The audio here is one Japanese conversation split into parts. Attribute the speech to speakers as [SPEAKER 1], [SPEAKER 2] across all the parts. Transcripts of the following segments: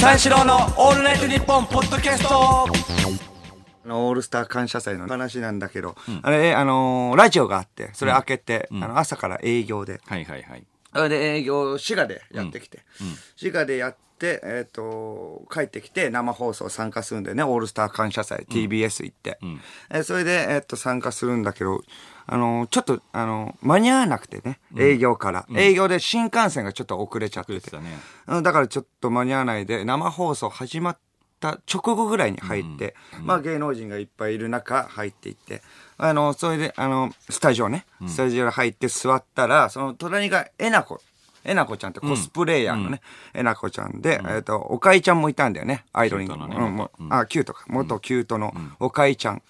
[SPEAKER 1] 三四郎のオールナイトニッポンポッドキャスト。
[SPEAKER 2] オールスター感謝祭の話なんだけど、あれ、あのーラジオがあって、それ開けて、あの朝から営業で、
[SPEAKER 3] はいはいはい。
[SPEAKER 2] それで営業、滋賀でやってきて、滋賀でやって、えっ、と、帰ってきて生放送参加するんでね、オールスター感謝祭、TBS 行って、えーそれで、えっ、と、参加するんだけど、あのーちょっと、あのー間に合わなくてね、営業から。営業で新幹線がちょっと遅れちゃって。て。
[SPEAKER 3] ね。
[SPEAKER 2] うんだからちょっと間に合わないで、生放送始まった直後ぐらいに入って、まあ芸能人がいっぱいいる中入っていって、あの、それで、あの、スタジオね、スタジオに入って座ったら、その隣がえなこ。えなこちゃんってコスプレイヤーのね、えなこちゃんで、えっ、と、おかいちゃんもいたんだよね、アイドリング。
[SPEAKER 3] ね
[SPEAKER 2] うん、あ、キュートか。元キュートのおかいちゃん。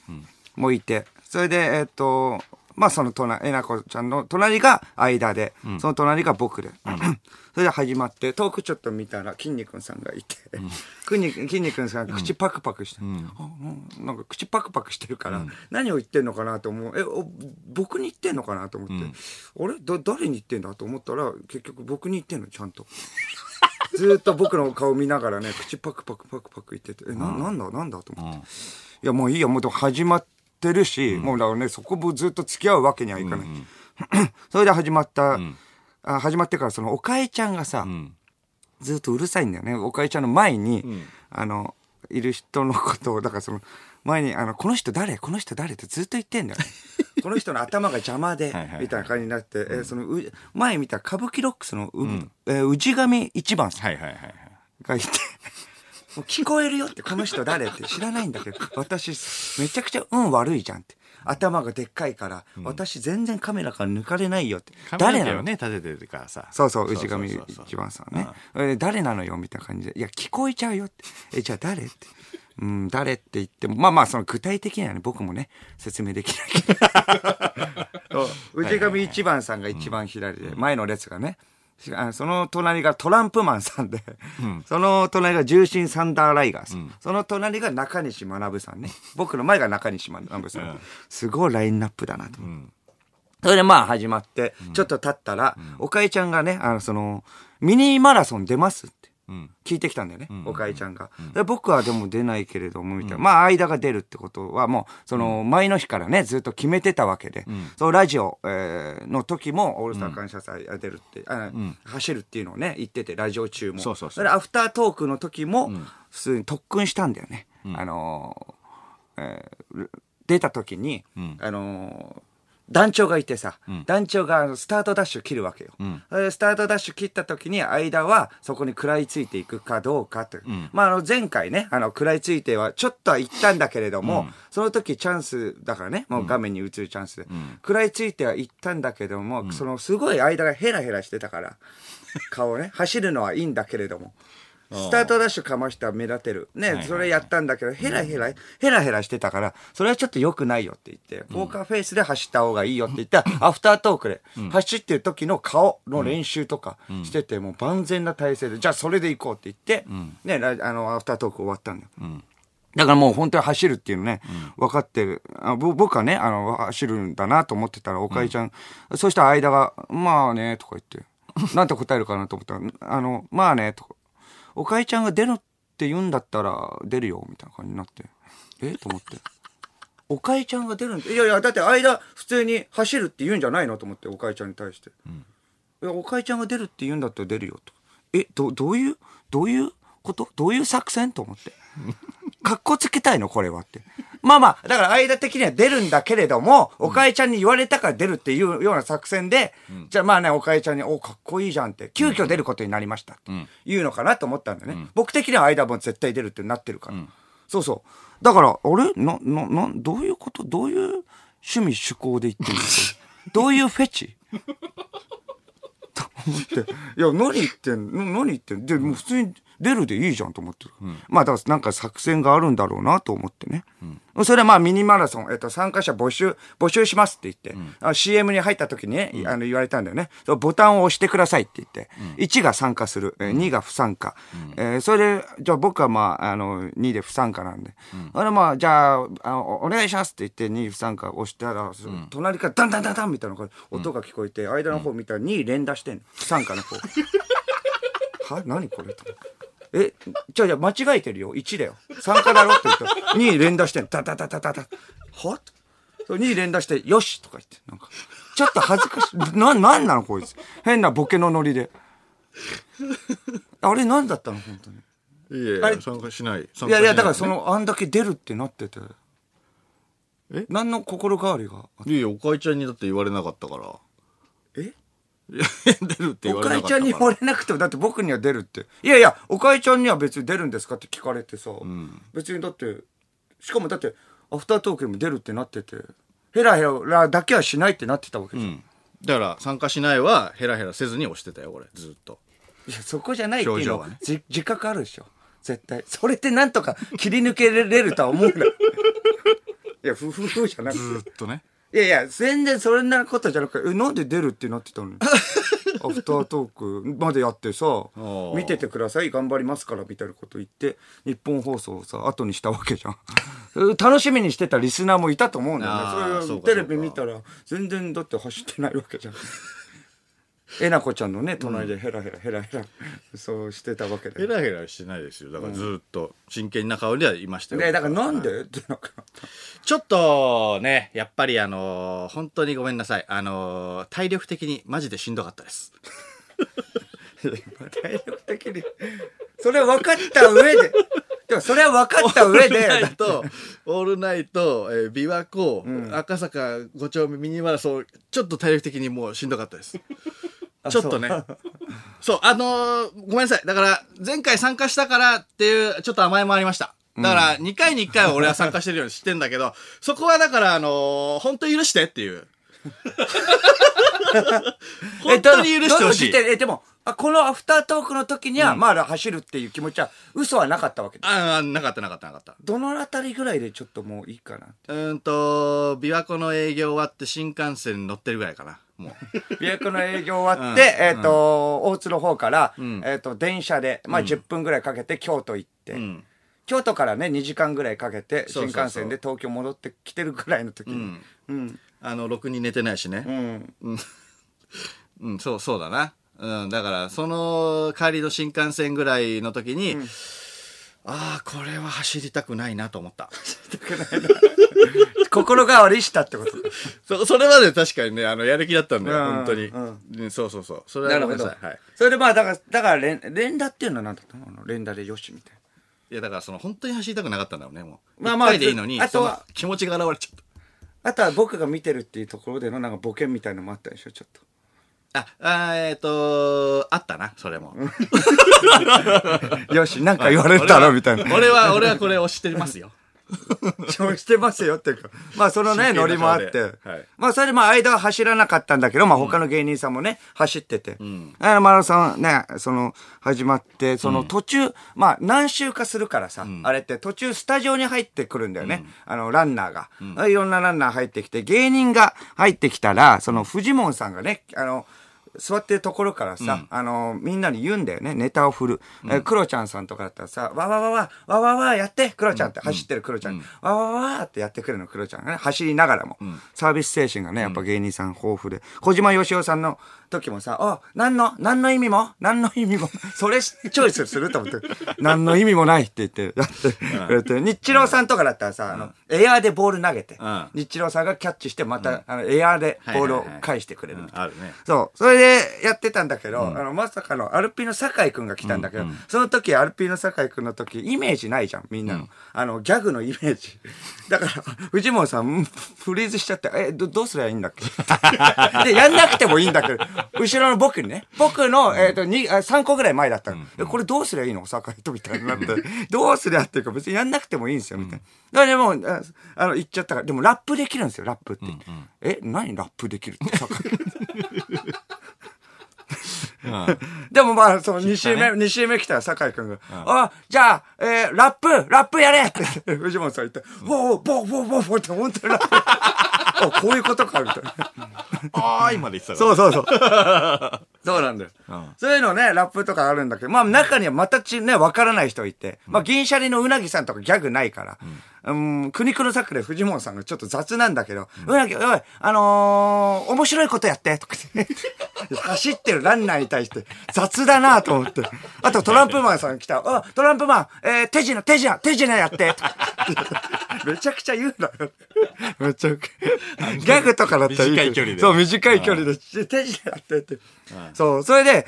[SPEAKER 2] もいて、それで、えっ、と、まあその隣、えなこちゃんの隣が間で、その隣が僕で。それで始まって、遠くちょっと見たら、筋肉さんがいて、筋肉筋肉さんが口パクパクして、うなんか口パクパクしてるから、何を言ってんのかなと思う。え、お僕に言ってんのかなと思って、あれだ誰に言ってんだと思ったら、結局僕に言ってんの、ちゃんと。ずーっと僕の顔見ながらね、口パクパクパクパク言ってて、え、な、なんだなんだと思って。いや、もういいよ、もう始まってるし、もうだからね、そこもずっと付き合うわけにはいかない。それで始まった、あ始まってからその、おかえちゃんがさ、ずっとうるさいんだよね。おかえちゃんの前に、あの、いる人のことを、だからその、前に、あの、この人誰？この人誰？ってずっと言ってんだよね。この人の頭が邪魔でみたいな感じになって、えーその、う前見た歌舞伎ロックスの、う、えー氏神一番さん
[SPEAKER 3] はいはいはいはい。
[SPEAKER 2] がいて、もう聞こえるよって、この人誰って知らないんだけど、私、めちゃくちゃ運悪いじゃんって。頭がでっかいから、私全然カメラから抜かれないよって。誰なの
[SPEAKER 3] 誰なの？ね、立ててるからさ。
[SPEAKER 2] そうそう、氏神
[SPEAKER 3] そうそうそう
[SPEAKER 2] 一番さんね。え誰なのよみたいな感じで。いや、聞こえちゃうよって。え、じゃあ誰って？うん、誰って言っても、まあまあ、その具体的にはね、僕もね、説明できないけど。そう氏神一番さんが一番左で、前の列がね。あその隣がトランプマンさんで、その隣が重心サンダーライガーさん、その隣が中西学さんね。僕の前が中西学さん。すごいラインナップだなと思って。それでまあ始まって、ちょっと経ったら、おかえちゃんがね、あの、その、ミニマラソン出ますって。聞いてきたんだよね、おかえちゃんが。で僕はでも出ないけれども、みたいな。まあ、間が出るってことは、もう、その、前の日からね、ずっと決めてたわけで、そのラジオ、えーの時も、オールスター感謝祭が出るって、あ走るっていうのをね、言ってて、ラジオ中も。
[SPEAKER 3] そうそうそう。
[SPEAKER 2] れでアフタートークの時も、普通に特訓したんだよね。あのーえー出た時に、あのー団長がいてさ、団長がスタートダッシュ切るわけよ。スタートダッシュ切った時に間はそこに食らいついていくかどうかという。まああの前回ね、あの食らいついてはちょっとは行ったんだけれども、その時チャンスだからね、もう画面に映るチャンスで。食らいついては行ったんだけども、そのすごい間がヘラヘラしてたから、顔ね、走るのはいいんだけれども。スタートダッシュかましたら目立てる。ね、それやったんだけど、ヘラヘラ、ヘラヘラしてたから、それはちょっと良くないよって言って、ポーカーフェイスで走った方がいいよって言ったら、アフタートークで、走ってる時の顔の練習とかしてて、もう万全な体制で、じゃあそれで行こうって言って、ね、ラあの、アフタートーク終わったんだよ。だからもう本当に走るっていうのね、分かってる。あぼ僕はね、あの、走るんだなと思ってたら、おかえちゃん、そしたら間が、まあね、とか言って、なんて答えるかなと思ったら、あの、まあね、とか、おかえちゃんが出るって言うんだったら出るよ、みたいな感じになって。え？と思って。おかえちゃんが出るんいやいや、だって間普通に走るって言うんじゃないの？と思って、おかえちゃんに対して。いや、おかえちゃんが出るって言うんだったら出るよ、と。え、ど、どういう、どういうこと？どういう作戦？と思って。かっこつけたいのこれはって。まあまあ、だから間的には出るんだけれども、おかえちゃんに言われたから出るっていうような作戦で、じゃあまあね、おかえちゃんに、お、かっこいいじゃんって、急遽出ることになりましたっていうのかなと思ったんだよね。僕的には間も絶対出るってなってるから。そうそう。だから、あれ？な、な、な、どういうこと？どういう趣味趣向で言ってんですかどういうフェチ？と思って、いや、何言ってんの？何言ってんで、もう普通に出るでいいじゃんと思ってる。まあ、だからなんか作戦があるんだろうなと思ってね。それはまあミニマラソン、えっと、参加者募集、募集しますって言って、あ CM に入った時にね、あの言われたんだよね。そのボタンを押してくださいって言って、1が参加する、えー2が不参加。えーそれで、じゃあ僕はまあ、あの、2で不参加なんで。あれまあ、じゃあ、あのお願いしますって言って2不参加押したら、隣からダンダンダンダンみたいな音が聞こえて、間の方見たら2連打してんの。不参加の方。は？何これ？と思って。え、じゃあ、じゃあ間違えてるよ。1だよ。3かだろって言ったら、2連打してんの。ダダダダダダ。は？そう ?2 連打して、よしとか言って。なんか、ちょっと恥ずかしい。な、なんなのこいつ。変なボケのノリで。あれ何だったの本当に。
[SPEAKER 3] いやいや、参加しない。い
[SPEAKER 2] いやいや、だからその、あんだけ出るってなってて。
[SPEAKER 3] え？
[SPEAKER 2] 何の心変わりが
[SPEAKER 3] いやいや、おかいちゃんにだって言われなかったから。
[SPEAKER 2] え？
[SPEAKER 3] 出るって言
[SPEAKER 2] お
[SPEAKER 3] われなかったから。
[SPEAKER 2] かえちゃんに言われなくても、だって僕には出るって。いやいや、おかえちゃんには別に出るんですかって聞かれてさ、別にだって、しかもだって、アフタートークにも出るってなってて、ヘラヘラだけはしないってなってたわけじゃん。
[SPEAKER 3] うん。だから、参加しないは、ヘラヘラせずに押してたよ、俺。ずっと。
[SPEAKER 2] いや、そこじゃないっていうの
[SPEAKER 3] はね
[SPEAKER 2] じ自覚あるでしょ。絶対。それってなんとか切り抜けれるとは思うな。いや、ふふふじゃなくて。
[SPEAKER 3] ずっとね。
[SPEAKER 2] いやいや、全然そんなことじゃなくて、え、なんで出るってなってたの？アフタートークまでやってさ
[SPEAKER 3] ー、
[SPEAKER 2] 見ててください、頑張りますから、みたいなこと言って、日本放送をさ、後にしたわけじゃん。楽しみにしてたリスナーもいたと思うんだよね。それテレビ見たら、全然だって走ってないわけじゃん。えなこちゃんのね、隣でヘラヘラヘラヘラ、そうしてたわけで。
[SPEAKER 3] ヘラヘラしてないですよ。だからずっと真剣な顔ではいましたよ。
[SPEAKER 2] ね、だからなんで？ってなんか、
[SPEAKER 3] ちょっとね、やっぱりあのー本当にごめんなさい。あのー体力的にマジでしんどかったです。
[SPEAKER 2] 体力的に。それは分かった上で。でもそれは分かった上
[SPEAKER 3] オールナイ
[SPEAKER 2] で。
[SPEAKER 3] ト、オールナイト、えー琵琶湖、赤坂5丁目ミニマラソン、ちょっと体力的にもうしんどかったです。ちょっとね。そう、あのーごめんなさい。だから、前回参加したからっていう、ちょっと甘えもありました。だから、2回に1回は俺は参加してるように知ってんだけど、そこはだから、あのー本当に許してっていう。本当に許してほしい。
[SPEAKER 2] えでも、あこのアフタートークの時には、まだ走るっていう気持ちは、嘘はなかったわけだ。
[SPEAKER 3] ああ、なかったなかったなかった。
[SPEAKER 2] どのあたりぐらいでちょっともういいかな。
[SPEAKER 3] うーんと、琵琶湖の営業終わって新幹線に乗ってるぐらいかな。もう。
[SPEAKER 2] 琵琶湖の営業終わって、えっ、と、大津の方から、
[SPEAKER 3] ん
[SPEAKER 2] えっ、と、電車で、まあ10分ぐらいかけて京都行って、
[SPEAKER 3] うん。
[SPEAKER 2] 京都からね、2時間ぐらいかけて、新幹線で東京戻ってきてるぐらいの時に。うん。
[SPEAKER 3] あの、ろくに寝てないしね。
[SPEAKER 2] うん。
[SPEAKER 3] うん、そう、そうだな。うん、だから、その帰りの新幹線ぐらいの時に、ああ、これは走りたくないなと思った。
[SPEAKER 2] 心変わりしたってこと。
[SPEAKER 3] そ、それまで確かにね、あの、やる気だったんだよ、
[SPEAKER 2] うん
[SPEAKER 3] 本当に、
[SPEAKER 2] うん
[SPEAKER 3] うんそうそうそう。それはなさい。はい。
[SPEAKER 2] それでまあ、だから、だから連、連打っていうのは何だったの？連打でよしみたいな。
[SPEAKER 3] いや、だからその、本当に走りたくなかったんだろうね、もう。
[SPEAKER 2] まあまあ
[SPEAKER 3] でいいのに、
[SPEAKER 2] あとは
[SPEAKER 3] 気持ちが現れちゃっ
[SPEAKER 2] あとは僕が見てるっていうところでのなんかボケみたいのもあったでしょ、ちょっと。
[SPEAKER 3] た。あ、あーえっ、とあったな、それも。
[SPEAKER 2] よし、なんか言われたらみたいな。
[SPEAKER 3] 俺は、俺はこれ押してますよ。
[SPEAKER 2] してますよっていうか。まあそのね、ノリもあって。
[SPEAKER 3] はい
[SPEAKER 2] まあそれでまあ間は走らなかったんだけど、まあ他の芸人さんもね、走ってて。あのマラソンね、その、始まって、その途中、まあ何周かするからさ、あれって途中スタジオに入ってくるんだよね。あの、ランナーが、いろんなランナー入ってきて、芸人が入ってきたら、そのフジモンさんがね、あの、座ってるところからさ、あの、みんなに言うんだよね、ネタを振る。えクロちゃんさんとかだったらさ、わわわわ、わわわやって、クロちゃんって走ってるクロちゃん。わわわわってやってくるの、クロちゃんがね、走りながらも。サービス精神がね、やっぱ芸人さん豊富で。小島よしおさんの時もさ、あ、何の、何の意味も？何の意味も、それチョイスする？と思って、何の意味もないって言って、やってくれて、ニッチローさんとかだったらさ、あの、エアーでボール投げて
[SPEAKER 3] うん、
[SPEAKER 2] ニッチローさんがキャッチして、また、あの、エアーでボールを返してくれるみたいな。
[SPEAKER 3] あるね。
[SPEAKER 2] そう。それでやってたんだけど、あの、まさかのアルピーの酒井くんが来たんだけど、その時、アルピーの酒井くんの時、イメージないじゃん、みんなの。あの、ギャグのイメージ。だから、藤本さんフリーズしちゃって、え、ど、どうすりゃいいんだっけ？で、やんなくてもいいんだけど、後ろの僕にね、僕の、えっ、と、に、あ3個ぐらい前だったの。えこれどうすりゃいいの？酒井とみたいになって、どうすりゃっていうか、別にやんなくてもいいんですよ、みたいな。だからもう、ああの、言っちゃったから、でもラップできるんですよ、ラップって。え、何ラップできるって、酒？井でもまあ、その2週目、二週目来たら酒井くん。が、あ、じゃあ、えーラップ、ラップやれ！って藤本さん言って、ボーボーボーボーボーって本当にラップ。あこういうことかみたいな
[SPEAKER 3] あーいまで言ってた
[SPEAKER 2] そうそうそう。そうなんだよ、
[SPEAKER 3] うん。
[SPEAKER 2] そういうのねラップとかあるんだけどまあ中にはまたちねわからない人いて、まあ銀シャリのうなぎさんとかギャグないから、うん、苦肉の策で藤本さんがちょっと雑なんだけど、うなぎ、おい、あのー面白いことやって、とか 走ってるランナーに対して雑だなと思って。あとトランプマンさん来た。あ、トランプマン、えー、手品、手品、手品やって、と かめちゃくちゃ言うなよ。めちゃくギャグとかだったらいい
[SPEAKER 3] 短い距離で。
[SPEAKER 2] そう、短い距離で、手品やってって。そう、それで、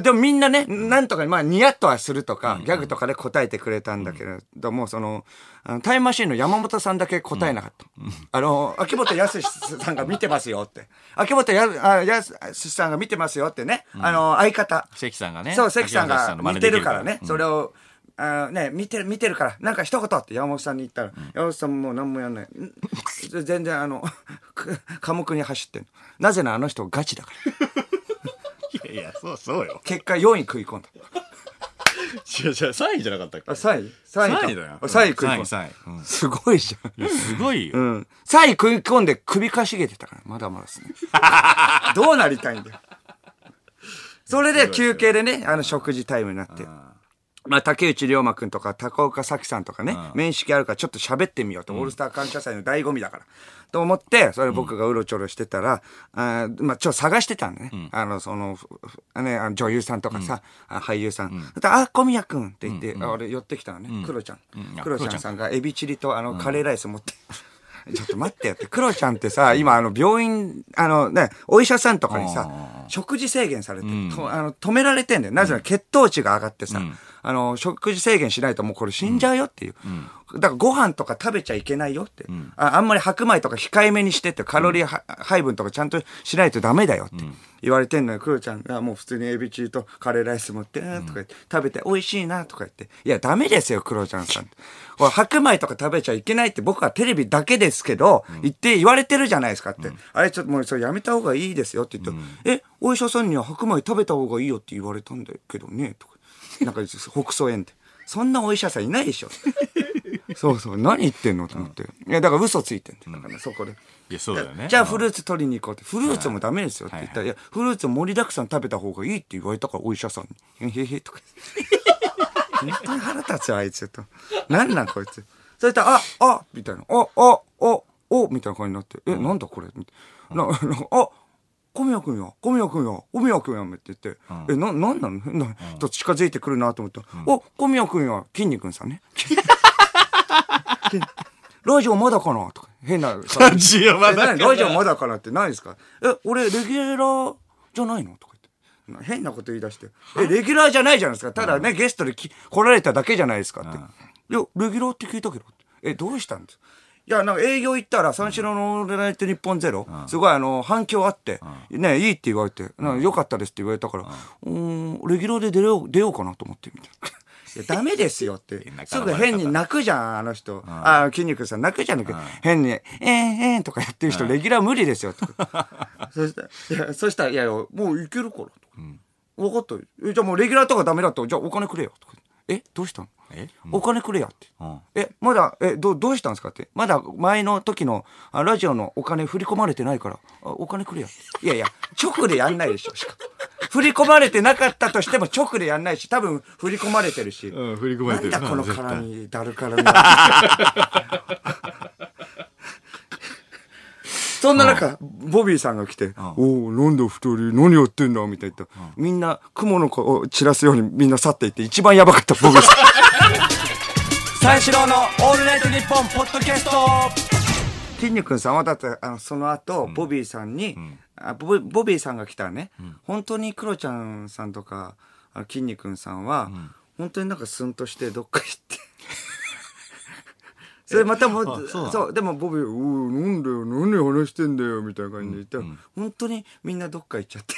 [SPEAKER 2] でもみんなね、なんとか、まあ、ニヤッとはするとか、ギャグとかで答えてくれたんだけれども、その、あのタイムマシーンの山本さんだけ答えなかった。あの、秋元康さんが見てますよって。秋元康さんが見てますよってね、あの、相方。
[SPEAKER 3] 関さんがね
[SPEAKER 2] そう、関さんが見てるからね、それを、あね、見てる、見てるから、なんか一言って山本さんに言ったら、山本さんもう何もやんない。ん全然あの、く科目に走って。なぜならあの人ガチだから。
[SPEAKER 3] いやいやそうそうよ
[SPEAKER 2] 結果4位食い込んだ。
[SPEAKER 3] 違う違う3位じゃなかったっけ？
[SPEAKER 2] あ、3位 ?3 位か。
[SPEAKER 3] 3位だよ
[SPEAKER 2] あ3位食い込んだ。
[SPEAKER 3] 3位3位うん
[SPEAKER 2] すごいじゃん。
[SPEAKER 3] いやすごいよ、
[SPEAKER 2] うん。3位食い込んで首かしげてたから、まだまだですね。どうなりたいんだよ。それで休憩でね、あの食事タイムになって。まあ、竹内涼真くんとか、高岡早紀さんとかね、面識あるからちょっと喋ってみようと、オールスター感謝祭の醍醐味だから。と思って、それ僕がうろちょろしてたら、あーまあ、ちょっと探してたんだね。あの、その、ね、あの女優さんとかさ、あ俳優さん。そしたらあ、小宮くんって言って、あ俺寄ってきたのね、クロちゃん。
[SPEAKER 3] うん。あ
[SPEAKER 2] クロちゃんさんがエビチリとあの、カレーライス持って。ちょっと待ってよって。クロちゃんってさ、今あの病院、あのね、お医者さんとかにさ、食事制限されて、とあの止められてんだよ。なぜなら血糖値が上がってさ、あの、食事制限しないともうこれ死んじゃうよっていう。だからご飯とか食べちゃいけないよって。ああんまり白米とか控えめにしてって、カロリーは配分とかちゃんとしないとダメだよって言われてんのよ。クロちゃんがもう普通にエビチリとカレーライス持って、うんとか言って、食べて美味しいなとか言って。いや、ダメですよ、クロちゃんさん。これ白米とか食べちゃいけないって僕はテレビだけですけど、言って言われてるじゃないですかって。あれちょっともうそれやめた方がいいですよって言って、え、お医者さんには白米食べた方がいいよって言われたんだけどね、とか。なんか、北総園で。そんなお医者さんいないでしょ。そうそう、何言ってんのと思って。いや、だから嘘ついてんだからねそこで。
[SPEAKER 3] いやそうだよね
[SPEAKER 2] じゃあフルーツ取りに行こうって。フルーツもダメですよって言ったら、いや、フルーツ盛りだくさん食べた方がいいって言われたから、お医者さんに。へへへとか。本当に腹立つよ、あいつと。なんなんこいつ。そしたら、あ、あ、みたいな。あ、あ、あ、お、みたいな感じになって。え、なんだこれ？みたいなあ、小宮君や、小宮君や、小宮君やめって言って、え、な、なんなの？変な人近づいてくるなと思ったら、お、小宮君や、筋肉さんね。ラジオまだかなとか、変な。
[SPEAKER 3] ラジオまだかな
[SPEAKER 2] ラジオまだかなって何ですか？え、俺、レギュラーじゃないの？とか言って。変なこと言い出して。え、レギュラーじゃないじゃないですか。ただね、ゲストでき来られただけじゃないですかって。いや、レギュラーって聞いたけど。え、どうしたんです？いや、なんか営業行ったら、三四郎のオールナイト日本ゼロ、すごいあの、反響あって、ね、いいって言われて、なんか良かったですって言われたから、うーん、レギュラーで出よう、出ようかなと思って、みたいな。いや、ダメですよって。すぐ変に泣くじゃん、あの人。あ、筋肉さん泣くじゃん、変に、えー、えーとかやってる人、レギュラー無理ですよ、とか。そしたら、いや、そしたら、いやいや、もういけるから、とか。分かったじゃあもうレギュラーとかダメだったら、じゃあお金くれよ、とか。えどうしたの？
[SPEAKER 3] え？
[SPEAKER 2] お金くれやって。
[SPEAKER 3] うん
[SPEAKER 2] え、まだ、え、どう、どうしたんですかって？まだ前の時のあラジオのお金振り込まれてないから、あお金くれや。いやいや、直でやんないでしょ、しかも。振り込まれてなかったとしても直でやんないし、多分振り込まれてるし。
[SPEAKER 3] うん振り込まれてる
[SPEAKER 2] なんだこの絡み、だる絡み。そんな中、ボビーさんが来て、おおなんだ二人、何やってんだみたいな。言ったら。みんな、雲の子を散らすようにみんな去っていって、一番やばかった、ボビーさん。
[SPEAKER 1] 三四郎のオールナイトニッポンポッドキャスト。
[SPEAKER 2] 筋肉さんはだって、あの、その後、ボビーさんに、あボビボビーさんが来たらね、本当にクロちゃんさんとか、あの筋肉さんは、本当になんかスンとしてどっか行って。それまたもう、
[SPEAKER 3] あそう
[SPEAKER 2] でもボビー、おおなんだよ、何話してんだよ、みたいな感じで言ったら、本当にみんなどっか行っちゃって。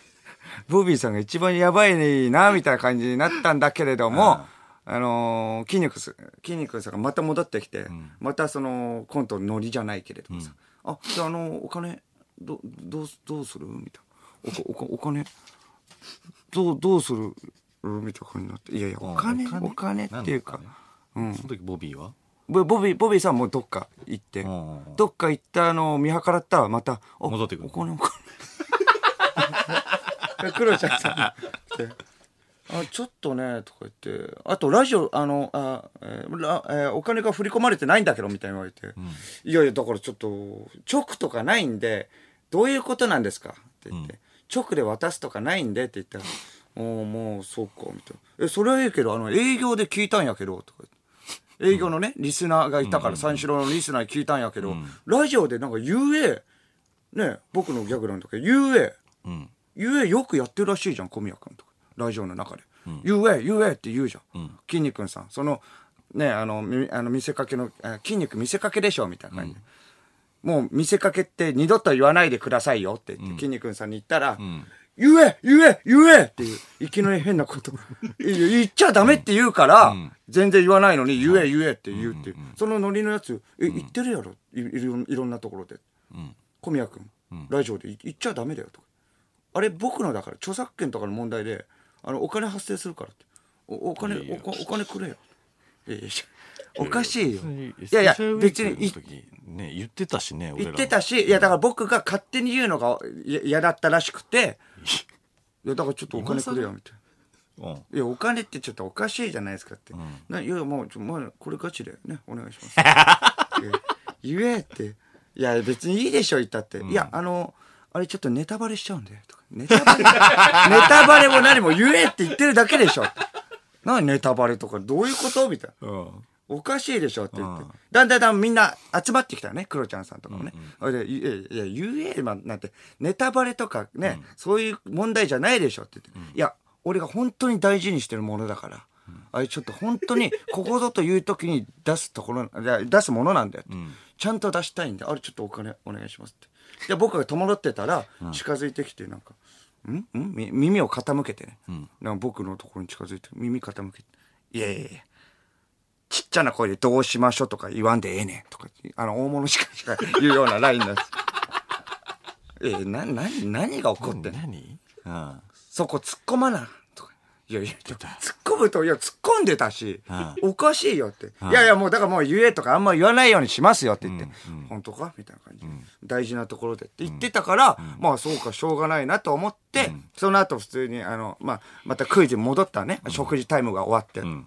[SPEAKER 2] ボビーさんが一番やばいな、みたいな感じになったんだけれども、あのー筋肉す、筋肉さんがまた戻ってきて、またその、コントのノリじゃないけれどもさ、あ、じゃああの、お金、ど、どうす、どうする？みたいな。おこ、おこお金、どう、どうする？みたいな感じになって。いやいや、お金、お金？っていうか、
[SPEAKER 3] うん。その時ボビーは？
[SPEAKER 2] ボボビー、ボビーさんもどっか行って。
[SPEAKER 3] ん、
[SPEAKER 2] どっか行ったのを見計らったらまた、あ
[SPEAKER 3] 戻ってくる。
[SPEAKER 2] お金お金。クロちゃんさん。あちょっとねとか言って。あとラジオあのあ、えーラえーお金が振り込まれてないんだけどみたいに言われて、いやいやだからちょっと直とかないんでどういうことなんですか？って言って、直で渡すとかないんでって言ったら「おおもうそうか」みたいな「えそれはいいけどあの営業で聞いたんやけど」とか言って営業のね、リスナーがいたから、三四郎のリスナーに聞いたんやけど、ラジオでなんか言え、ね、僕のギャグなんだけど、言え、
[SPEAKER 3] うん。
[SPEAKER 2] 言えよくやってるらしいじゃん小宮君とかラジオの中で、言え言えって言うじゃん、筋肉さん。そのねあのみあの見せかけのあ筋肉見せかけでしょみたいな感じで、もう見せかけって二度と言わないでくださいよって言って、筋肉さんに言ったら、言え言え言えっていう、いきなり変なこと。言っちゃダメって言うから、全然言わないのに、言え言えって言うっていう。そのノリのやつ、え、言ってるやろ？いいろんいろんなところで。小宮君、ラジオで言言っちゃダメだよとか。あれ僕のだから著作権とかの問題であのお金発生するからって。おお金おこお金くれよ。いやいやおかしいよ。いやいや別にい
[SPEAKER 3] ね、言ってたしね、
[SPEAKER 2] 言ってたしいやだから僕が勝手に言うのがや嫌だったらしくていやだからちょっとお金くれよみたいな。
[SPEAKER 3] うん。
[SPEAKER 2] いやお金ってちょっとおかしいじゃないですかって、ないやもうちょ、まあ、これガチでねお願いします。言えって。いや別にいいでしょ言ったって、いやあのあれちょっとネタバレしちゃうんで。とかネタバレ。ネタバレも何も言えって言ってるだけでしょ。何ネタバレとかどういうこと？みたいな。
[SPEAKER 3] うん。
[SPEAKER 2] おかしいでしょって言って、
[SPEAKER 3] うん。
[SPEAKER 2] だんだんだんみんな集まってきたよね、クロちゃんさんとかもね。それで、いやいや、言え、まなんて、ネタバレとかね、そういう問題じゃないでしょって言って、いや、俺が本当に大事にしてるものだから、あれちょっと本当に、ここぞという時に出すところ、出すものなんだよって、ちゃんと出したいんで、あれちょっとお金お願いしますって。で、僕が戸惑ってたら、近づいてきて、なんか、ん？ん？み耳を傾けてね、なんか僕のところに近づいて、耳傾けて、いやいやいや、ちっちゃな声でどうしましょうとか言わんでええねんとか、あの、大物しかしか言うようなラインなんです。ええ、な、な、何が起こってんの？
[SPEAKER 3] 何？うん。
[SPEAKER 2] そこ突っ込まな。とか。いやいや、突っ込むと、いや、突っ込んでたし、おかしいよって。いやいや、もうだからもう言えとかあんま言わないようにしますよって言って、本当か？みたいな感じで、大事なところでって言ってたから、まあそうか、しょうがないなと思って、その後普通に、あの、まあ、またクイズに戻ったね、食事タイムが終わって。
[SPEAKER 3] ん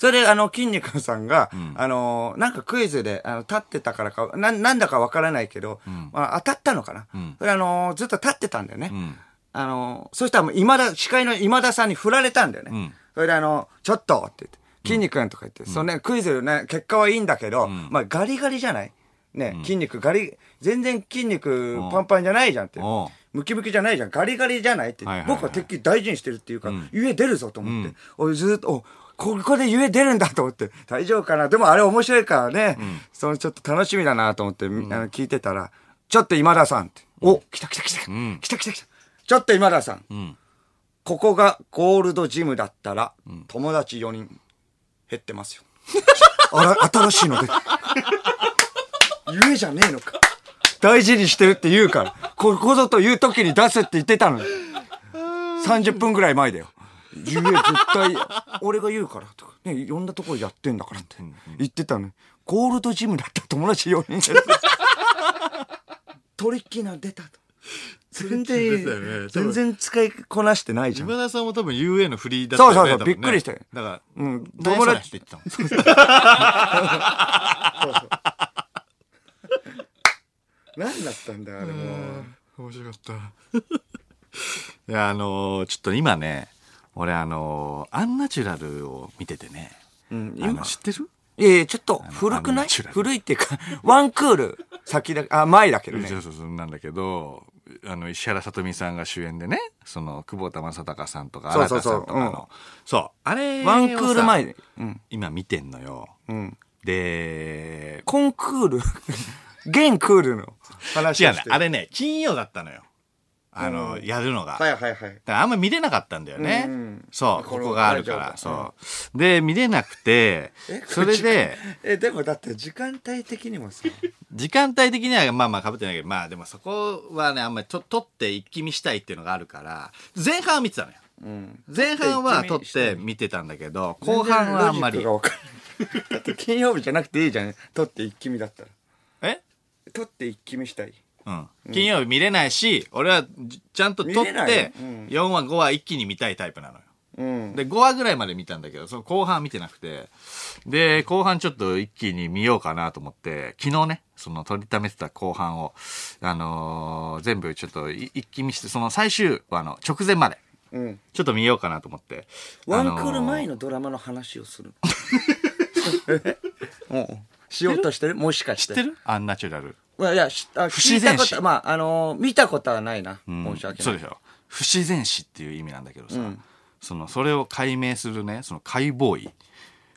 [SPEAKER 2] それで、あの、筋肉さんが、あの、なんかクイズで、あの、立ってたからか、な、なんだかわからないけど、まあ、当たったのかな。それあの、ずっと立ってたんだよね。
[SPEAKER 3] ん。
[SPEAKER 2] あの、そしたらもう今田、司会の今田さんに振られたんだよね。
[SPEAKER 3] ん。
[SPEAKER 2] それであの、ちょっとって言って、筋肉とか言って、そのね、クイズね、結果はいいんだけど、まあ、ガリガリじゃない？ね、筋肉ガリ、全然筋肉パンパンじゃないじゃんって
[SPEAKER 3] う。ん。
[SPEAKER 2] ムキムキじゃないじゃん。ガリガリじゃないって。僕はてっきり大事にしてるっていうか、ゆえ出るぞと思って。俺ずっと、おここでゆえ出るんだと思って、大丈夫かな？でもあれ面白いからね、そのちょっと楽しみだなと思って、みあの聞いてたら、ちょっと今田さんって。お、来た来た来た。
[SPEAKER 3] ん
[SPEAKER 2] 来た来た来た。ちょっと今田さん。
[SPEAKER 3] ん
[SPEAKER 2] ここがゴールドジムだったら、友達4人減ってますよ。あら、新しいので。ゆえじゃねえのか。大事にしてるって言うから。ここぞという時に出すって言ってたのに。30分ぐらい前だよ。ゆえ絶対、俺が言うからとか。ね、いろんなところやってんだからって言ってたのに。ゴールドジムだったら友達4人減ってトリッキーなの出たと。全然、
[SPEAKER 3] ね
[SPEAKER 2] 全然使いこなしてないじゃん。
[SPEAKER 3] 今田さんも多分 UA のフリーだったよね
[SPEAKER 2] そうそうそう
[SPEAKER 3] ね
[SPEAKER 2] びっくりしたよ
[SPEAKER 3] だから、
[SPEAKER 2] うん
[SPEAKER 3] 友
[SPEAKER 2] 友達
[SPEAKER 3] 達って言ってたもん。
[SPEAKER 2] 何だったんだよ、あれもう。
[SPEAKER 3] 面白かった。いや、あのーちょっと今ね、俺あのーアンナチュラルを見ててね。
[SPEAKER 2] うん今？
[SPEAKER 3] 知ってる？
[SPEAKER 2] いやいや、ちょっと古くない？古いっていうか、ワンクール先だ、あ、前だけどね
[SPEAKER 3] そ。うそうそうなんだけど、あの、石原さとみさんが主演でね、その、久保田正孝さんとか、
[SPEAKER 2] そう
[SPEAKER 3] 新田さんとかの、そう、あれ
[SPEAKER 2] ワンクール前で。うん。
[SPEAKER 3] 今見てんのよ。
[SPEAKER 2] うん。
[SPEAKER 3] で、
[SPEAKER 2] コンクール？現クールの話
[SPEAKER 3] 違うねあれね、金曜だったのよ。あの、やるのが。
[SPEAKER 2] はいはいはい。
[SPEAKER 3] だからあんま見れなかったんだよね。
[SPEAKER 2] うんうん
[SPEAKER 3] そう、
[SPEAKER 2] これ
[SPEAKER 3] ここがあるから。
[SPEAKER 2] 大丈夫
[SPEAKER 3] そう。で、見れなくて
[SPEAKER 2] え、
[SPEAKER 3] それで、
[SPEAKER 2] え、でもだって時間帯的にもさ、
[SPEAKER 3] 時間帯的にはまあまあ被ってないけど、まあでもそこはね、あんまりと撮って一気見したいっていうのがあるから、前半は見てたのよ。
[SPEAKER 2] うん。
[SPEAKER 3] 前半は撮って見てたんだけど、後半はあんまり
[SPEAKER 2] 全然ロジックが。わかんないだって金曜日じゃなくていいじゃん。撮って一気見だったら。
[SPEAKER 3] え？
[SPEAKER 2] 撮って一気見したい。
[SPEAKER 3] うん。金曜日見れないし、俺はじちゃんと撮って
[SPEAKER 2] ようん、
[SPEAKER 3] 4話5話一気に見たいタイプなのよ。
[SPEAKER 2] うん。
[SPEAKER 3] で、5話ぐらいまで見たんだけど、その後半見てなくて、で、後半ちょっと一気に見ようかなと思って、昨日ね、その取りためてた後半を、あのー全部ちょっとい一気見して、その最終話の直前まで、
[SPEAKER 2] うん。
[SPEAKER 3] ちょっと見ようかなと思って。
[SPEAKER 2] ワンクール前
[SPEAKER 3] の。
[SPEAKER 2] のドラマの話をするの。うん。しようとしてる？もしかして。
[SPEAKER 3] 知ってる？アンナチュラル。
[SPEAKER 2] いやいや、しあ
[SPEAKER 3] 不自然死
[SPEAKER 2] まあ、あのー見たことはないな。
[SPEAKER 3] うん
[SPEAKER 2] 申し訳ない。
[SPEAKER 3] そうでしょ。不自然死っていう意味なんだけどさ、その、それを解明するね、その解剖医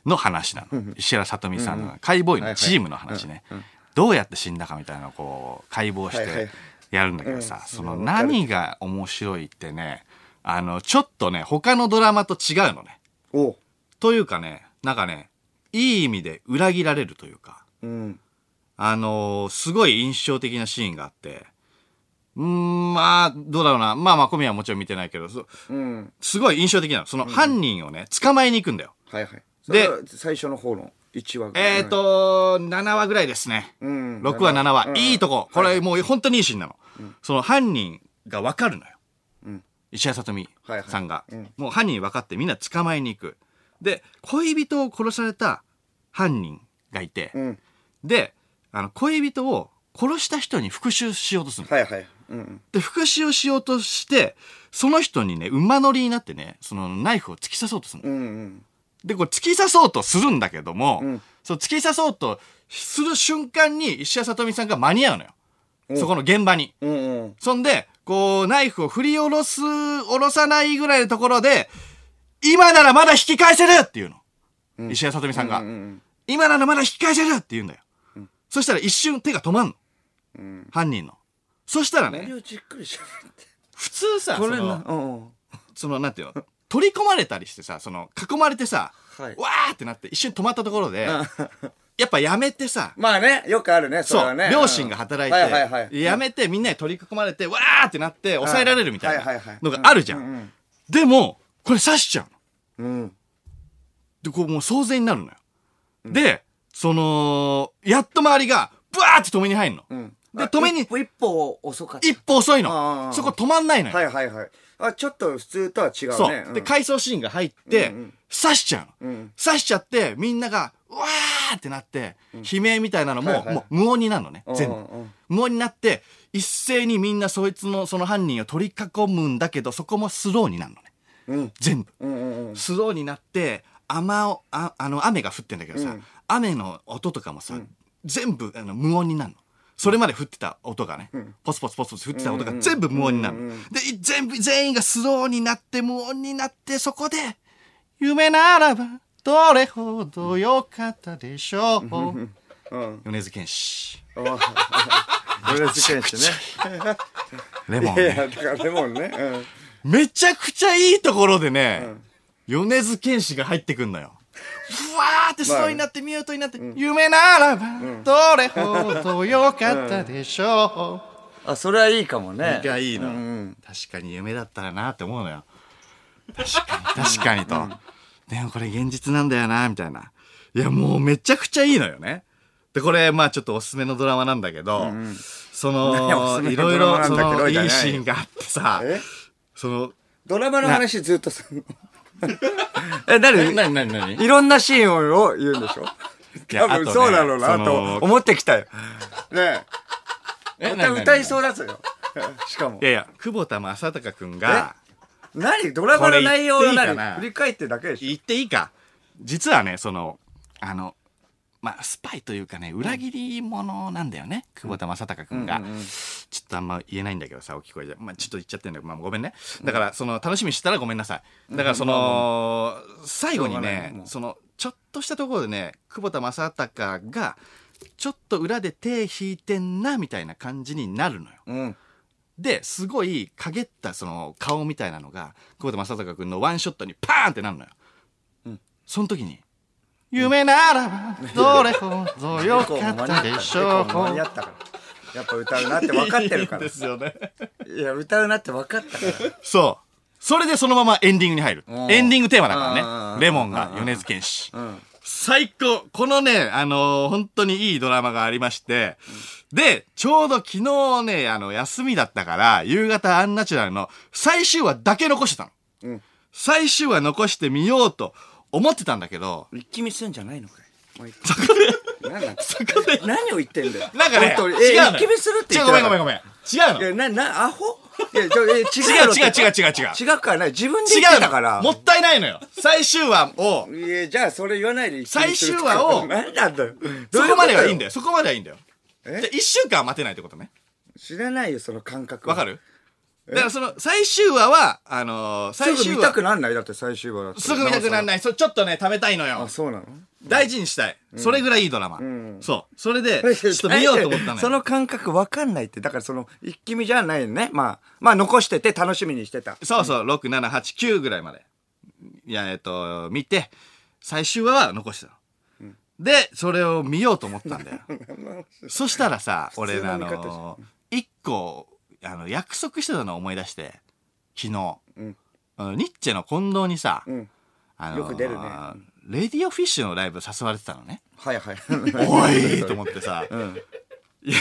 [SPEAKER 3] の話なの。石原さとみさんの解剖医のチームの話ね。どうやって死んだかみたいなのをこう、解剖して
[SPEAKER 2] はいはい
[SPEAKER 3] やるんだけどさ、
[SPEAKER 2] うん
[SPEAKER 3] その
[SPEAKER 2] うんわかる
[SPEAKER 3] 何が面白いってね、あの、ちょっとね、他のドラマと違うのね。というかね、なんかね、いい意味で裏切られるというか、
[SPEAKER 2] うん。
[SPEAKER 3] あのーすごい印象的なシーンがあって、うーん、まあ、どうだろうな。まあまあ、小宮はもちろん見てないけど、そ
[SPEAKER 2] うん。
[SPEAKER 3] すごい印象的なの。その犯人をね、捕まえに行くんだよ。
[SPEAKER 2] はいはい。
[SPEAKER 3] で
[SPEAKER 2] で、最初の方の1話ぐらい
[SPEAKER 3] えっ、ー、、と、7話ぐらいですね。
[SPEAKER 2] うん。
[SPEAKER 3] 6話、7話。
[SPEAKER 2] うん
[SPEAKER 3] いいとこ。これもう本当にいいシーンなの。その犯人がわかるのよ。
[SPEAKER 2] うん
[SPEAKER 3] 石原さとみ
[SPEAKER 2] はいはい
[SPEAKER 3] さんが。
[SPEAKER 2] うん
[SPEAKER 3] もう犯人分かってみんな捕まえに行く。で、恋人を殺された犯人がいて、
[SPEAKER 2] うん。
[SPEAKER 3] で、あの、恋人を殺した人に復讐しようとするの。
[SPEAKER 2] はいはい。うん。
[SPEAKER 3] で、復讐をしようとして、その人にね、馬乗りになってね、そのナイフを突き刺そうとするの。
[SPEAKER 2] うんうん。
[SPEAKER 3] で、これ突き刺そうとするんだけども、
[SPEAKER 2] うん
[SPEAKER 3] そう、突き刺そうとする瞬間に石谷さとみさんが間に合うのよ。
[SPEAKER 2] うん
[SPEAKER 3] そこの現場に。
[SPEAKER 2] うんうん。
[SPEAKER 3] そんで、こう、ナイフを振り下ろす、下ろさないぐらいのところで、今ならまだ引き返せるっていうの。
[SPEAKER 2] うん
[SPEAKER 3] 石谷さとみさんが、
[SPEAKER 2] うんうん
[SPEAKER 3] 今ならまだ引き返せるって言うんだよ。そしたら一瞬手が止まんの。
[SPEAKER 2] うん。
[SPEAKER 3] 犯人の。そしたらね、
[SPEAKER 2] 何をじっくりしゃべって。
[SPEAKER 3] 普通さ、その、
[SPEAKER 2] うんうん。
[SPEAKER 3] その、なんていうの、取り込まれたりしてさ、その、囲まれてさ、
[SPEAKER 2] はい
[SPEAKER 3] わーってなって一瞬止まったところで、やっぱやめてさ、
[SPEAKER 2] まあね、よくあるね、それはね。
[SPEAKER 3] 両親が働いて、
[SPEAKER 2] はいはいはい。
[SPEAKER 3] やめてみんなに取り囲まれて、わーってなって抑えられるみたいないのがあるじゃ。
[SPEAKER 2] うんん
[SPEAKER 3] でも、これ刺しちゃうの。
[SPEAKER 2] うん。
[SPEAKER 3] で、こうもう騒然になるのよ。で、その、やっと周りが、ブワーって止めに入るの。
[SPEAKER 2] うん。
[SPEAKER 3] で、
[SPEAKER 2] あ
[SPEAKER 3] 止めに
[SPEAKER 2] 一、歩一歩遅かった。
[SPEAKER 3] 一歩遅い
[SPEAKER 2] あ
[SPEAKER 3] の。
[SPEAKER 2] あ
[SPEAKER 3] そこ止まんないのよ。
[SPEAKER 2] はいはいはい。あ、ちょっと普通とは違うね。
[SPEAKER 3] そう。で、
[SPEAKER 2] ん
[SPEAKER 3] 回想シーンが入って
[SPEAKER 2] うんうん、
[SPEAKER 3] 刺しちゃうの。
[SPEAKER 2] うん。
[SPEAKER 3] 刺しちゃって、みんなが、うわーってなって、悲鳴みたいなのも、
[SPEAKER 2] はいはい
[SPEAKER 3] もう無音になるのね、全部。無音になって、一斉にみんなそいつの、その犯人を取り囲むんだけど、そこもスローになるのね。
[SPEAKER 2] うん。
[SPEAKER 3] 全部。
[SPEAKER 2] うんうんうん。
[SPEAKER 3] スローになって、雨を、ああの、雨が降ってんだけどさ、
[SPEAKER 2] うん
[SPEAKER 3] 雨の音とかもさ、全部あの無音になるの。それまで降ってた音がね、ポツポツポツポツ降ってた音が全部無音になるの。
[SPEAKER 2] うんうんうん
[SPEAKER 3] で、い全部、全員がスローになって、無音になって、そこで、夢ならば、どれほどよかったでしょう。
[SPEAKER 2] うん。
[SPEAKER 3] 米津玄師。
[SPEAKER 2] 米津玄師ね。
[SPEAKER 3] レモン、
[SPEAKER 2] いやいや、
[SPEAKER 3] ね。
[SPEAKER 2] だからレモンね。
[SPEAKER 3] めちゃくちゃいいところでね、米津玄師が入ってくんのよ。ふわーってスローになって、ミュートになって、夢ならば、どれほどよかったでしょう。
[SPEAKER 2] うん。あ、それはいいかもね。
[SPEAKER 3] がいいの、
[SPEAKER 2] うん。
[SPEAKER 3] 確かに夢だったらなって思うのよ。確かに確かにと、でもこれ現実なんだよなみたいな。いやもうめちゃくちゃいいのよね。でこれまあちょっとおすすめのドラマなんだけど、そ
[SPEAKER 2] 何がおすすめの
[SPEAKER 3] のいろいろそのい
[SPEAKER 2] い
[SPEAKER 3] いシーンがあってさ
[SPEAKER 2] え？
[SPEAKER 3] その
[SPEAKER 2] ドラマの話ずっとするの？え、なに
[SPEAKER 3] なになになに？
[SPEAKER 2] いろんなシーンを言うんでしょ？多分そうだろうなと思ってきたよ。ね
[SPEAKER 3] え。
[SPEAKER 2] 歌いそうだぞよ。しかも。
[SPEAKER 3] い。やいや久保田正孝君が。
[SPEAKER 2] 何？ドラマの内容を何？振り返ってるだけでしょ？
[SPEAKER 3] 言っていいか？実はねそのあのまあスパイというかね裏切り者なんだよね、久保田正孝君が、
[SPEAKER 2] うんうんうん
[SPEAKER 3] ちょっとあんま言えないんだけどさ大きい声で、まあ、ちょっと言っちゃってんだけど、まあ、ごめんね。だからその楽しみにしてたらごめんなさい。だからその最後にねそのちょっとしたところでね久保田正孝がちょっと裏で手引いてんなみたいな感じになるのよ。
[SPEAKER 2] うん。
[SPEAKER 3] ですごい陰ったその顔みたいなのが久保田正孝君のワンショットにパーンってなるのよ、その時に「夢ならばどれほどよかったでしょ
[SPEAKER 2] 結構間に合
[SPEAKER 3] う
[SPEAKER 2] ったから。やっぱ歌うなって分かってるか
[SPEAKER 3] いいんですよね
[SPEAKER 2] ら。いや、歌うなって分かったから。
[SPEAKER 3] そうそれでそのままエンディングに入る
[SPEAKER 2] うん
[SPEAKER 3] エンディングテーマだから
[SPEAKER 2] うん
[SPEAKER 3] ねレモンが米津玄師
[SPEAKER 2] うん。
[SPEAKER 3] 最高このね、あのー本当にいいドラマがありまして、で、ちょうど昨日ね、あの、休みだったから、夕方アンナチュラルの最終話だけ残してたの。
[SPEAKER 2] うん
[SPEAKER 3] 最終話残してみようと思ってたんだけど、
[SPEAKER 2] 一気見すんじゃないのかいもう一気何なん何を言ってんだよ。
[SPEAKER 3] なんかね、
[SPEAKER 2] 本当に。え
[SPEAKER 3] 違う
[SPEAKER 2] 一気見するって
[SPEAKER 3] 違う、
[SPEAKER 2] 言ってん
[SPEAKER 3] ごめんごめんごめん。違うの。
[SPEAKER 2] いやななアホ？いやちょえ違う
[SPEAKER 3] 違う違う違う違う違う。
[SPEAKER 2] 違うからね自分で言ってたから。
[SPEAKER 3] もったいないのよ。最終話を、
[SPEAKER 2] いやじゃあそれ言わないで。一気見する
[SPEAKER 3] 最終話を
[SPEAKER 2] 何なんだよ。
[SPEAKER 3] そこまではいいんだ
[SPEAKER 2] よ。
[SPEAKER 3] よ。そこまではいいんだよ。じゃ
[SPEAKER 2] え？
[SPEAKER 3] あ一週間は待てないってことね。
[SPEAKER 2] 知らないよその感覚
[SPEAKER 3] わかる？だからその、最終話は、あのー最終話
[SPEAKER 2] すぐ見たく、なんない？だって最終話だったら
[SPEAKER 3] すぐ見たくならない。それちょっとね、食べたいのよ
[SPEAKER 2] あ。そうなの？
[SPEAKER 3] 大事にしたい。それぐらいいいドラマ。
[SPEAKER 2] ん
[SPEAKER 3] そう。それで、ちょっと見ようと思ったのよ。
[SPEAKER 2] その感覚わかんないってだからその一気見じゃないよねまあまあ残してて楽しみにしてた
[SPEAKER 3] そうそう、6、7、8、9ぐらいまで。いや、えっと、見て、最終話は残してたの。で、それを見ようと思ったんだよ。そしたらさ、俺、あ
[SPEAKER 2] 普通の見方じゃん
[SPEAKER 3] の、一個、あの、約束してたのを思い出して、昨日、
[SPEAKER 2] うん。
[SPEAKER 3] あのニッチェの近藤にさ、
[SPEAKER 2] うん。
[SPEAKER 3] あの
[SPEAKER 2] よく出るね。
[SPEAKER 3] レディオフィッシュのライブ誘われてたのね。
[SPEAKER 2] はいはい。
[SPEAKER 3] おいと思ってさ、
[SPEAKER 2] うん。
[SPEAKER 3] いや、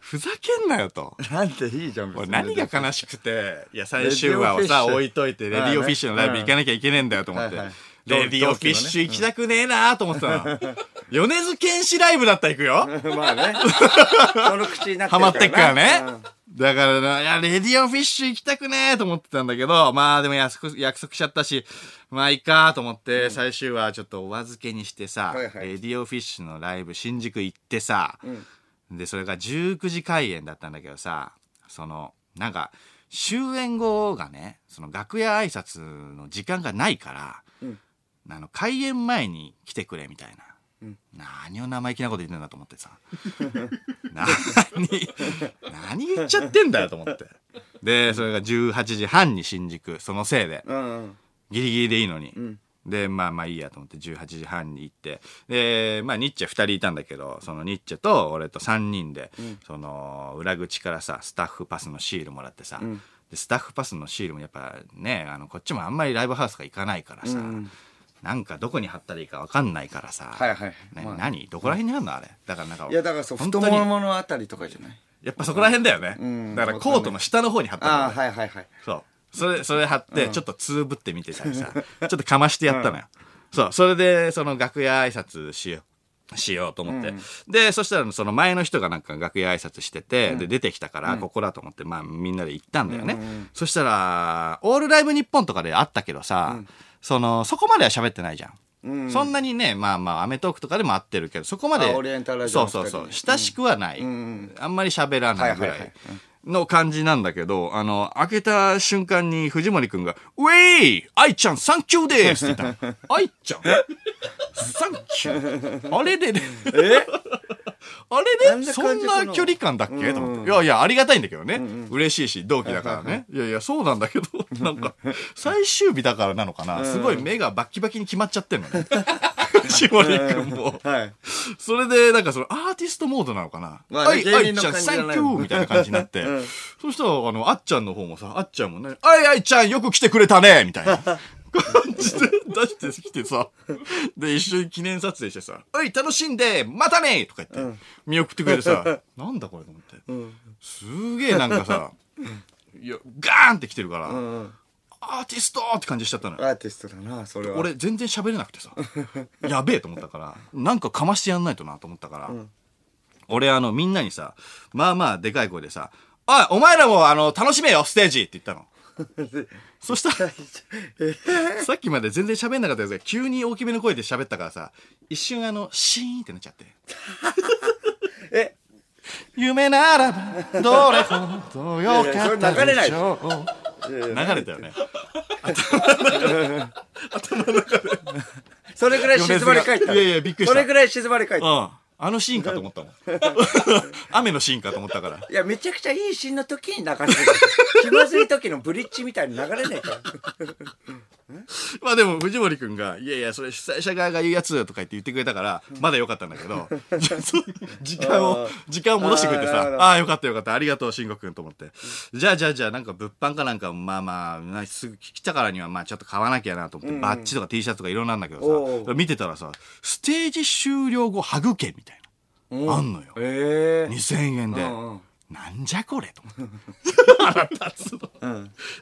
[SPEAKER 3] ふざけんなよと。
[SPEAKER 2] なんていいじゃん
[SPEAKER 3] 俺何が悲しくて、いや、最終話をさ、置いといて、レディオフィッシュのライブ行かなきゃいけねえんだよと思って。
[SPEAKER 2] はいはい。
[SPEAKER 3] レディオフィッシュ行きたくね。えなと思ってたの。米津玄師ライブだったら行くよ。
[SPEAKER 2] まあね。その口になってるからな。
[SPEAKER 3] ハマってっからね。
[SPEAKER 2] うん。
[SPEAKER 3] だからな、いや、レディオフィッシュ行きたくねえと思ってたんだけど、まあでも約束約束しちゃったし、まあいいかと思って、最終話ちょっとお預けにしてさ、
[SPEAKER 2] はいはい。
[SPEAKER 3] レディオフィッシュのライブ新宿行ってさ、で、それが19時開演だったんだけどさ、その、なんか、終演後がね、その楽屋挨拶の時間がないから、あの、開演前に来てくれみたいな。何を生意気なこと言ってんだと思ってさ。何、何言っちゃってんだよと思って。で、それが18時半に新宿、そのせいで。
[SPEAKER 2] うんうん
[SPEAKER 3] ギリギリでいいのに。
[SPEAKER 2] ん
[SPEAKER 3] で、まあまあいいやと思って18時半に行って。で、まあニッチェ2人いたんだけど、そのニッチェと俺と3人で、その裏口からさ、スタッフパスのシールもらってさ、でスタッフパスのシールもやっぱね、あの、こっちもあんまりライブハウスとか行かないからさ、なんかどこに貼ったらいいかわかんないからさ、
[SPEAKER 2] はいはい。
[SPEAKER 3] な
[SPEAKER 2] まあ。
[SPEAKER 3] 何？どこら辺にあるの？あれ。だからなんか、
[SPEAKER 2] いやだからそう
[SPEAKER 3] 本当に
[SPEAKER 2] 太もものあたりとかじゃない？
[SPEAKER 3] やっぱそこら辺だよね。
[SPEAKER 2] ん。
[SPEAKER 3] だからコートの下の方に貼ったの。
[SPEAKER 2] ああはいはいはい。
[SPEAKER 3] そう。それ、それ貼って、ちょっとつぶってみてたりさ、ちょっとかましてやったのよ。そう。それで、その楽屋挨拶しよう。しようと思って、でそしたらその前の人がなんか楽屋挨拶してて、で出てきたからここだと思ってまあみんなで行ったんだよね、そしたら「オールライブニッポン」とかであったけどさ、そのそこまでは喋ってないじゃん、そんなにねまあまあ『アメトーーク』とかでも会ってるけどそこまでそうそうそう。親しくはない、あんまり喋らないぐら
[SPEAKER 2] はい
[SPEAKER 3] の感じなんだけど、あの、開けた瞬間に藤森くんが、ウェイ!愛ちゃんサンキューです!って言ったの。愛ちゃん？サンキュー？あれでね、あれ
[SPEAKER 2] なんで
[SPEAKER 3] でそんな距離感だっけ、と思って。いやいや、ありがたいんだけどね。嬉しいし、同期だからね。いやいや、そうなんだけど、なんか、最終日だからなのかな。すごい目がバッキバキに決まっちゃってんのね。藤森くんも。
[SPEAKER 2] はい
[SPEAKER 3] それで、なんかそのアーティストモードなのかな？はい、あいちゃん、サンキューみたいな感じになって。そしたら、あの、あっちゃんの方もさ、あっちゃんもね、あいあいちゃんよく来てくれたねみたいな感じで出してきてさ、で、一緒に記念撮影してさ、おい、楽しんで、またね！とか言って、見送ってくれてさ、なんだこれと思って。すげえなんかさ、いや、ガーンって来てるから、アーティスト!って感じしちゃったのよ。
[SPEAKER 2] アーティストだなそれは。
[SPEAKER 3] 俺全然喋れなくてさ。やべえと思ったからなんかかましてやんないとなと思ったから、俺あのみんなにさまあまあでかい声でさ「おいお前らもあの楽しめよステージ!」って言ったの そしたらさっきまで全然喋んなかったやつが急に大きめの声で喋ったからさ一瞬あのシーンってなっちゃって。
[SPEAKER 2] え？
[SPEAKER 3] 夢ならば どれほどよかったでしょう。流れたよね。
[SPEAKER 2] それぐらい静まり返った。
[SPEAKER 3] いやいやびっくりした。
[SPEAKER 2] それぐらい静まり返った。
[SPEAKER 3] うんあのシーンかと思ったもん。雨のシーンかと思ったから。
[SPEAKER 2] いやめちゃくちゃいいシーンの時に流れてる気まずい時のブリッジみたいに流れねえから。
[SPEAKER 3] ま まあでも藤森くんが、いやいや、それ主催者側が言うやつとか言って言ってくれたから、まだよかったんだけど、時間を、時間を戻してくれてさ
[SPEAKER 2] あ
[SPEAKER 3] あよかったよかった、ありがとう、慎吾くんと思って。じゃあじゃあじゃあ、なんか物販かなんか、まあまあな、すぐ来たからには、まあちょっと買わなきゃなと思って、バッジとか T シャツとかいろんなんだけ
[SPEAKER 2] お
[SPEAKER 3] どさ、
[SPEAKER 2] う
[SPEAKER 3] 見てたらさ、ステージ終了後、ハグ券みたいな、あんのよ。
[SPEAKER 2] ええ
[SPEAKER 3] 2000円で。
[SPEAKER 2] うんうん
[SPEAKER 3] なんじゃこれと思って。腹立つの。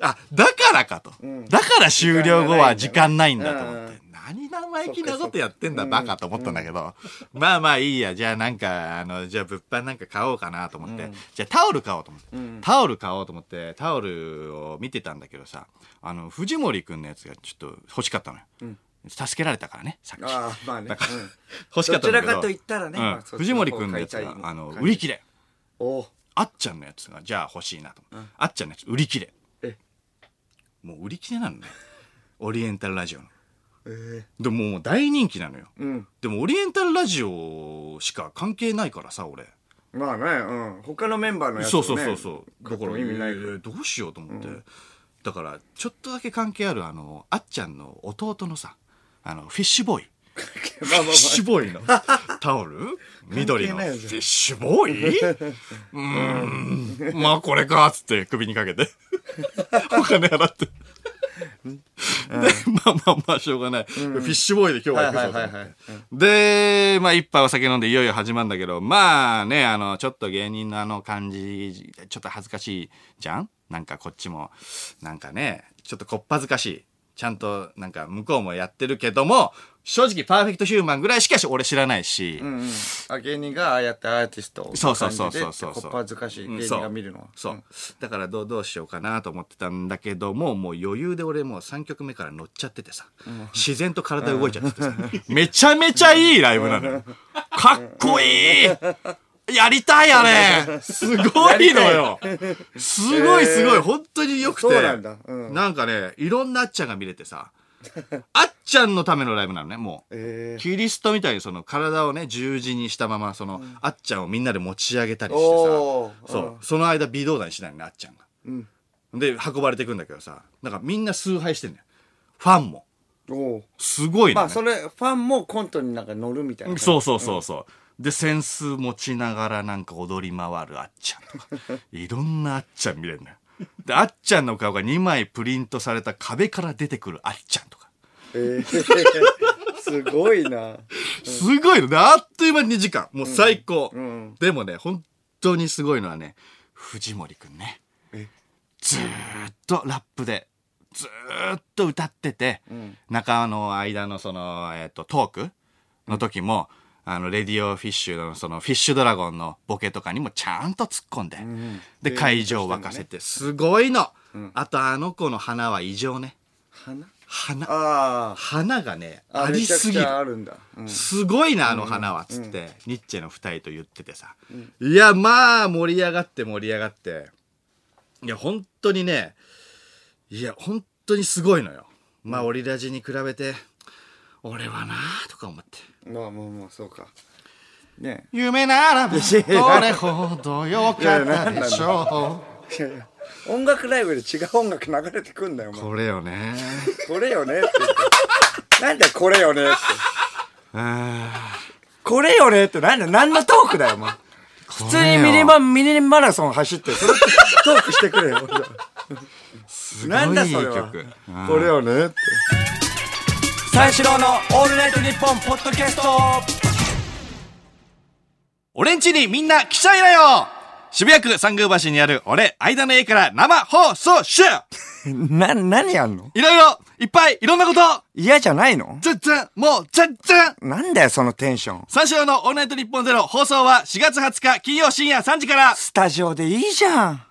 [SPEAKER 3] あ、だからかと。だから終了後は時間ないんだと思って。何生意気なことやってんだ、バカと思ったんだけど。まあまあいいや。じゃあなんか、あの、じゃあ物販なんか買おうかなと思って。じゃあタオル買おうと思って。タオル買おうと思って、タオルを見てたんだけどさ、あの、藤森くんのやつがちょっと欲しかったのよ。助けられたからね、さっき。
[SPEAKER 2] ああまあね、うん
[SPEAKER 3] 欲しかったんだけど。
[SPEAKER 2] どちらかと言ったらね
[SPEAKER 3] うん
[SPEAKER 2] まあ
[SPEAKER 3] 藤森くんのやつがあの、売り切れ。
[SPEAKER 2] おう
[SPEAKER 3] あっちゃんのやつが、じゃあ欲しいなと思って。あっちゃんのやつ、売り切れ。
[SPEAKER 2] え
[SPEAKER 3] もう売り切れなのね。オリエンタルラジオの。
[SPEAKER 2] え
[SPEAKER 3] でももう大人気なのよ。
[SPEAKER 2] えうん
[SPEAKER 3] でもオリエンタルラジオしか関係ないからさ、俺。
[SPEAKER 2] まあねうん他のメンバーのやつ
[SPEAKER 3] そう
[SPEAKER 2] をね
[SPEAKER 3] そうそうそう。だから、
[SPEAKER 2] 買っても意味ない
[SPEAKER 3] えーどうしようと思って。だから、ちょっとだけ関係ある、あの、あっちゃんの弟のさ、あの、フィッシュボーイ。
[SPEAKER 2] まあまあま
[SPEAKER 3] フィッシュボーイのタオル？緑のフィッシュボーイ？うーん。まあこれかっつって首にかけて。お金払って。で、まあまあまあしょうがない。フィッシュボーイで今日は行くぞと思
[SPEAKER 2] はいはいはいはい。
[SPEAKER 3] で、まあ一杯お酒飲んでいよいよ始まるんだけど、まあね、あの、ちょっと芸人のあの感じ、ちょっと恥ずかしいじゃん？なんかこっちも、なんかね、ちょっとこっぱずかしい。ちゃんと、なんか向こうもやってるけども、正直パーフェクトヒューマンぐらいしか俺知らないし、
[SPEAKER 2] うんうん。あ芸人がああやってアーティストを
[SPEAKER 3] そうそうそうそうそう
[SPEAKER 2] こっぱずかしい芸人が見るのは。
[SPEAKER 3] そう。そう。だからどう、どうしようかなと思ってたんだけども、もう余裕で俺もう3曲目から乗っちゃっててさ、自然と体動いちゃっててさ、めちゃめちゃいいライブなのよ。かっこいいやりたいあれ。すごいのよ。すごいすごい、
[SPEAKER 2] えー。
[SPEAKER 3] 本当に良くて。
[SPEAKER 2] そうなんだ。うん。
[SPEAKER 3] なんかね、いろんなあっちゃんが見れてさ、あっちゃんのためのライブなのね、もう。
[SPEAKER 2] ええ
[SPEAKER 3] キリストみたいにその体をね十字にしたままその、あっちゃんをみんなで持ち上げたりして
[SPEAKER 2] おー。
[SPEAKER 3] さそう。その間微動だにしないのねあっちゃんが、
[SPEAKER 2] ん。
[SPEAKER 3] で運ばれてくんだけどさ。なんかみんな崇拝してんだよ。ファンも。すごいのね、
[SPEAKER 2] まあそれファンもコントになんか乗るみたいな
[SPEAKER 3] そうそうそうそう、で扇子持ちながらなんか踊り回るあっちゃんとか。いろんなあっちゃん見れるのよ。であっちゃんの顔が2枚プリントされた壁から出てくるあっちゃんとか。
[SPEAKER 2] ええ すごいな。
[SPEAKER 3] すごいの。で、あっという間に2時間。もう最高。
[SPEAKER 2] ん。
[SPEAKER 3] でもね、本当にすごいのはね、藤森くんね。ずーっとラップで、ずーっと歌ってて、中の間のその、えっ、と、トークの時も、あの、レディオフィッシュの、その、フィッシュドラゴンのボケとかにもちゃんと突っ込んで、で、会場を沸かせて、すごいの、あと、あの子の花は異常ね。
[SPEAKER 2] 花？
[SPEAKER 3] 花。
[SPEAKER 2] あ
[SPEAKER 3] 花がね、
[SPEAKER 2] あ
[SPEAKER 3] ありすぎる。
[SPEAKER 2] るんだ。うん。
[SPEAKER 3] すごいな、あの花は、つって、ニッチェの二人と言っててさ。いや、まあ、盛り上がって盛り上がって。いや、本当にね、いや、本当にすごいのよ。まあ、オリラジに比べて、俺はなとか思って。
[SPEAKER 2] まあまあまあそうか。ね。
[SPEAKER 3] 夢ならば、どれほどよかったでしょ
[SPEAKER 2] いやいや音楽ライブで違う音楽流れてくんだよお
[SPEAKER 3] う。
[SPEAKER 2] 前。
[SPEAKER 3] これよね。
[SPEAKER 2] これよねって言って。なんだよこれよねって。
[SPEAKER 3] あ
[SPEAKER 2] これよねってなんだよ何のトークだよお前。普通にミニマミニマラソン走ってそれトークしてくれよ
[SPEAKER 3] すごいいい曲。うん。
[SPEAKER 2] これよねって
[SPEAKER 1] 三四郎のオールナイトニッポンポッドキャスト。
[SPEAKER 3] 俺んちにみんな来ちゃいなよ。渋谷区三宮橋にある俺、間の家から生放送し
[SPEAKER 2] な何やんの？
[SPEAKER 3] いろいろ、いっぱい、いろんなこと。
[SPEAKER 2] 嫌じゃないの？
[SPEAKER 3] 全然、もう、全然。
[SPEAKER 2] なんだよそのテンション。
[SPEAKER 3] 三四郎のオールナイトニッポンゼロ放送は4月20日金曜深夜3時から。
[SPEAKER 2] スタジオでいいじゃん